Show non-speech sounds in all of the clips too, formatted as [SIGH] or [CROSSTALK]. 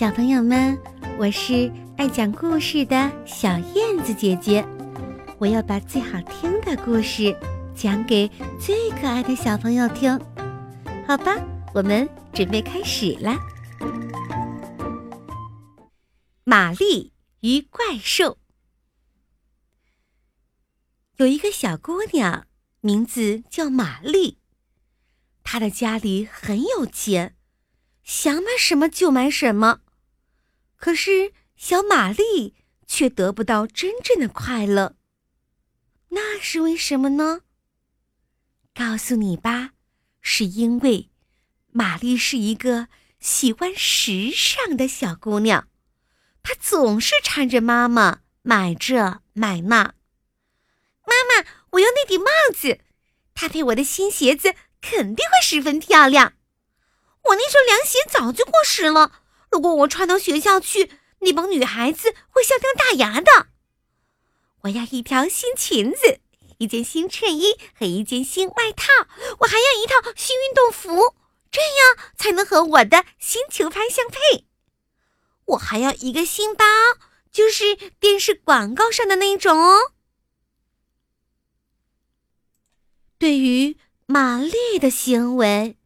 小朋友们，我是爱讲故事的小燕子姐姐，我要把最好听的故事讲给最可爱的小朋友听，好吧？我们准备开始啦。玛丽与怪兽。有一个小姑娘，名字叫玛丽，她的家里很有钱，想买什么就买什么。可是小玛丽却得不到真正的快乐，那是为什么呢？告诉你吧，是因为玛丽是一个喜欢时尚的小姑娘，她总是缠着妈妈买这买那。妈妈，我要那顶帽子，它配我的新鞋子肯定会十分漂亮。我那双凉鞋早就过时了，如果我穿到学校去，那帮女孩子会笑掉大牙的。我要一条新裙子，一件新衬衣和一件新外套，我还要一套新运动服，这样才能和我的新球拍相配。我还要一个新包，就是电视广告上的那种哦。对于玛丽的行为，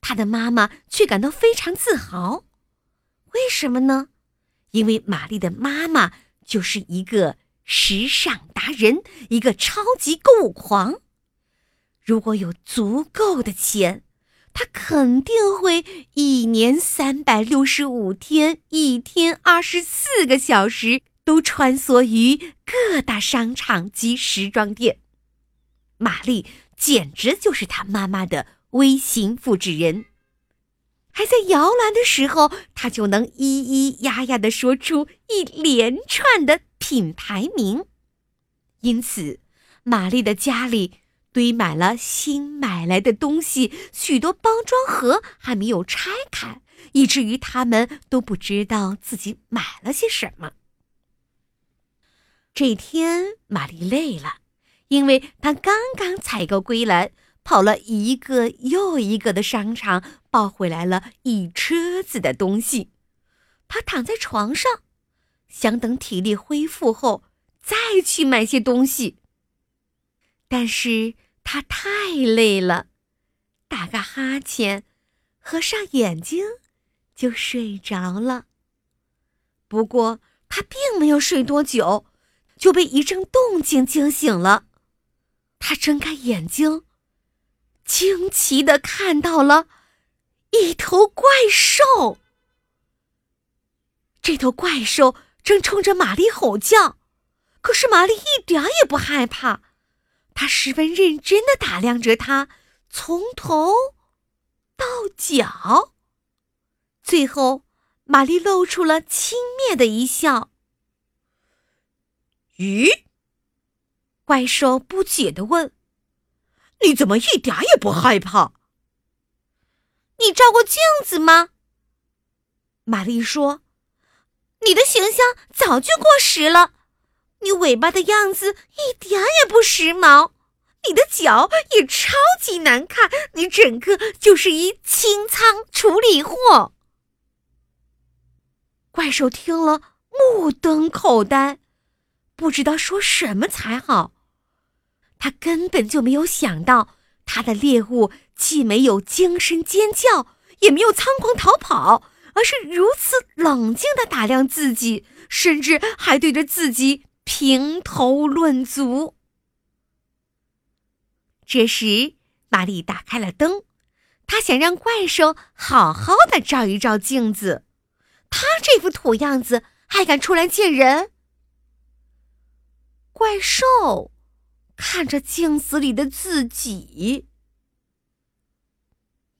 她的妈妈却感到非常自豪。为什么呢？因为玛丽的妈妈就是一个时尚达人，一个超级购物狂。如果有足够的钱，她肯定会一年三百六十五天，一天二十四个小时都穿梭于各大商场及时装店。玛丽简直就是她妈妈的微型复制人，还在摇篮的时候，他就能咿咿呀呀的说出一连串的品牌名。因此，玛丽的家里堆满了新买来的东西，许多包装盒还没有拆开，以至于他们都不知道自己买了些什么。这天，玛丽累了。因为她刚刚采购归来，跑了一个又一个的商场，抱回来了一车子的东西。他躺在床上，想等体力恢复后再去买些东西。但是他太累了，打个哈欠，合上眼睛就睡着了。不过他并没有睡多久，就被一阵动静惊醒了。他睁开眼睛，惊奇的看到了一头怪兽。这头怪兽正冲着玛丽吼叫，可是玛丽一点也不害怕，她十分认真的打量着它，从头到脚。最后，玛丽露出了轻蔑的一笑。咦？怪兽不解地问：“你怎么一点也不害怕？你照过镜子吗？”玛丽说：“你的形象早就过时了，你尾巴的样子一点也不时髦，你的脚也超级难看，你整个就是一清仓处理货。”怪兽听了，目瞪口呆，不知道说什么才好。他根本就没有想到，他的猎物既没有惊声尖叫，也没有仓皇逃跑，而是如此冷静的打量自己，甚至还对着自己评头论足。这时，玛丽打开了灯，她想让怪兽好好的照一照镜子。他这副土样子还敢出来见人？怪兽。看着镜子里的自己，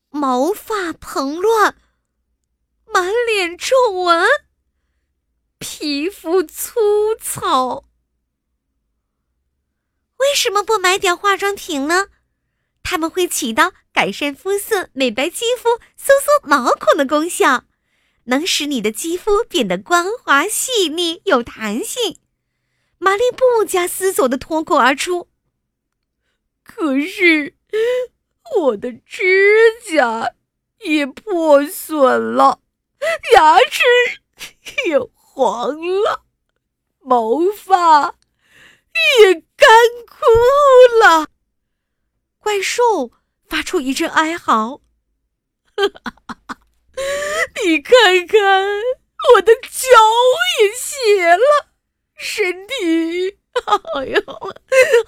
毛发蓬乱，满脸皱纹，皮肤粗糙。为什么不买点化妆品呢？它们会起到改善肤色、美白肌肤、收缩毛孔的功效，能使你的肌肤变得光滑细腻、有弹性。玛丽不加思索的脱口而出。可是，我的指甲也破损了，牙齿也黄了，毛发也干枯了。怪兽发出一阵哀嚎：“ [LAUGHS] 你看看，我的脚也斜了，身体……” [LAUGHS] 哎呦，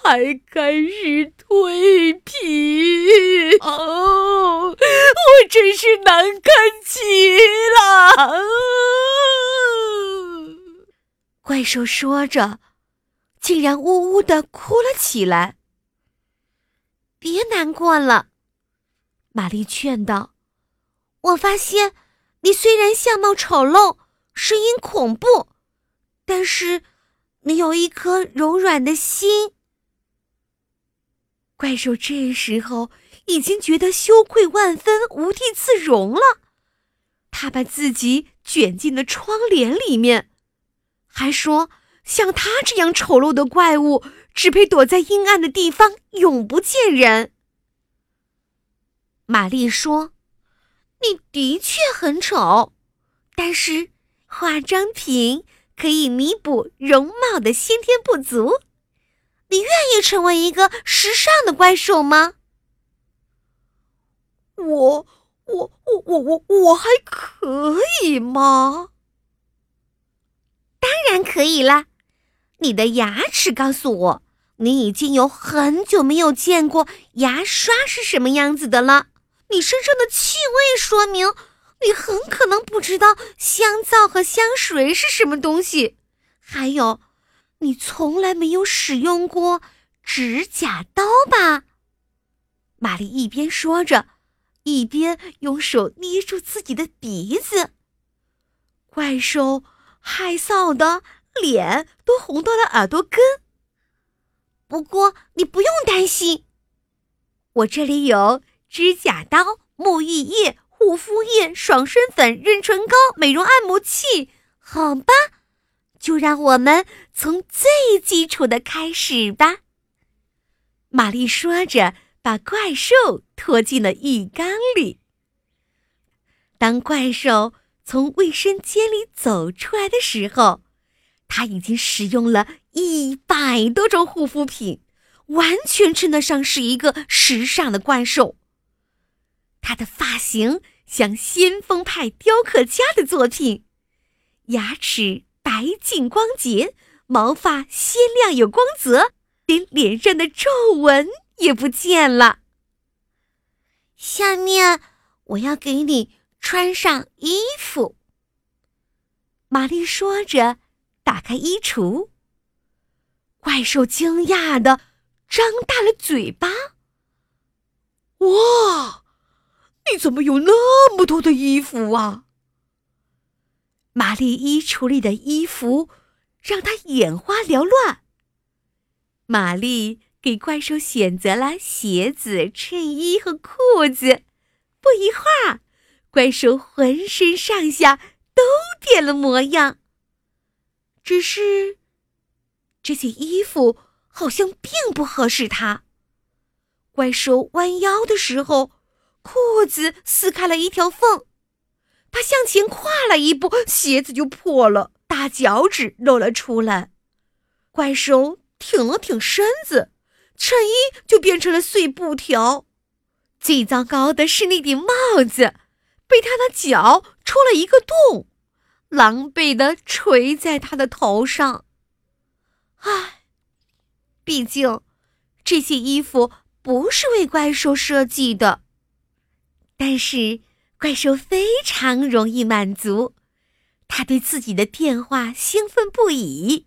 还开始蜕皮哦！我真是难看极了。怪兽说着，竟然呜呜的哭了起来。别难过了，玛丽劝道：“我发现，你虽然相貌丑陋，声音恐怖，但是……”你有一颗柔软的心。怪兽这时候已经觉得羞愧万分、无地自容了，他把自己卷进了窗帘里面，还说：“像他这样丑陋的怪物，只配躲在阴暗的地方，永不见人。”玛丽说：“你的确很丑，但是化妆品……”可以弥补容貌的先天不足，你愿意成为一个时尚的怪兽吗？我我我我我我还可以吗？当然可以啦！你的牙齿告诉我，你已经有很久没有见过牙刷是什么样子的了。你身上的气味说明。你很可能不知道香皂和香水是什么东西，还有，你从来没有使用过指甲刀吧？玛丽一边说着，一边用手捏住自己的鼻子。怪兽害臊的脸都红到了耳朵根。不过你不用担心，我这里有指甲刀、沐浴液。护肤液、爽身粉、润唇膏、美容按摩器，好吧，就让我们从最基础的开始吧。玛丽说着，把怪兽拖进了浴缸里。当怪兽从卫生间里走出来的时候，他已经使用了一百多种护肤品，完全称得上是一个时尚的怪兽。他的发型。像先锋派雕刻家的作品，牙齿白净光洁，毛发鲜亮有光泽，连脸上的皱纹也不见了。下面我要给你穿上衣服。玛丽说着，打开衣橱。怪兽惊讶的张大了嘴巴。哇！你怎么有那么多的衣服啊？玛丽衣橱里的衣服让她眼花缭乱。玛丽给怪兽选择了鞋子、衬衣和裤子。不一会儿，怪兽浑身上下都变了模样。只是这件衣服好像并不合适他。怪兽弯腰的时候。裤子撕开了一条缝，他向前跨了一步，鞋子就破了，大脚趾露了出来。怪兽挺了挺身子，衬衣就变成了碎布条。最糟糕的是那顶帽子，被他的脚戳了一个洞，狼狈的垂在他的头上。唉，毕竟这些衣服不是为怪兽设计的。但是怪兽非常容易满足，他对自己的变化兴奋不已。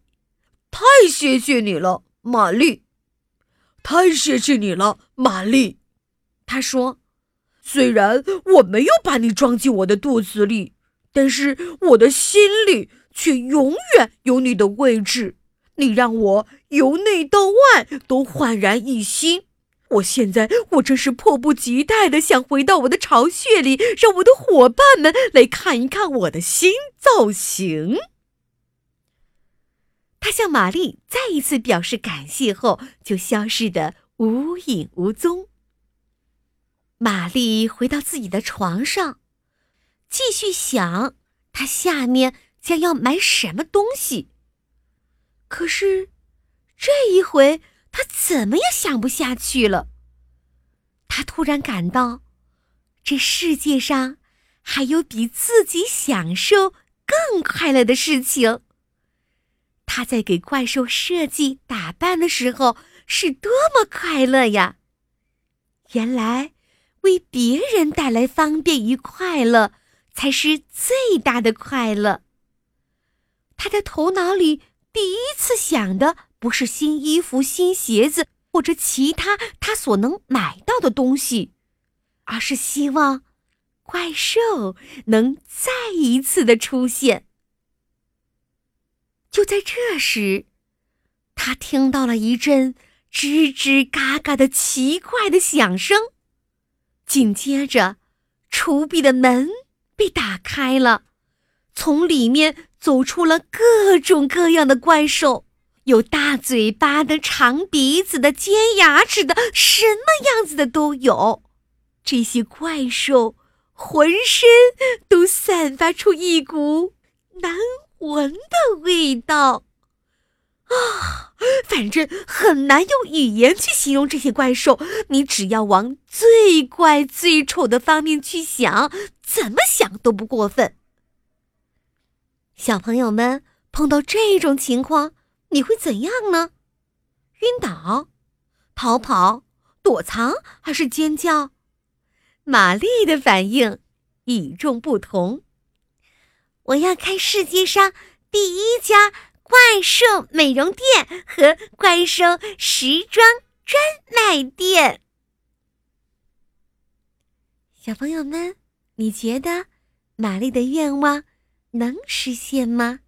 太谢谢你了，玛丽！太谢谢你了，玛丽！他说：“虽然我没有把你装进我的肚子里，但是我的心里却永远有你的位置。你让我由内到外都焕然一新。”我现在我真是迫不及待的想回到我的巢穴里，让我的伙伴们来看一看我的新造型。他向玛丽再一次表示感谢后，就消失的无影无踪。玛丽回到自己的床上，继续想它下面将要埋什么东西。可是这一回，他怎么也想不下去了。他突然感到，这世界上还有比自己享受更快乐的事情。他在给怪兽设计打扮的时候是多么快乐呀！原来，为别人带来方便与快乐才是最大的快乐。他的头脑里第一次想的不是新衣服、新鞋子或者其他他所能买到的东西，而是希望怪兽能再一次的出现。就在这时，他听到了一阵吱吱嘎嘎的奇怪的响声，紧接着，橱壁的门被打开了，从里面走出了各种各样的怪兽，有大嘴巴的、长鼻子的、尖牙齿的，什么样子的都有。这些怪兽浑身都散发出一股难。闻的味道啊，反正很难用语言去形容这些怪兽。你只要往最怪、最丑的方面去想，怎么想都不过分。小朋友们碰到这种情况，你会怎样呢？晕倒、逃跑、躲藏，还是尖叫？玛丽的反应与众不同。我要开世界上第一家怪兽美容店和怪兽时装专卖店。小朋友们，你觉得玛丽的愿望能实现吗？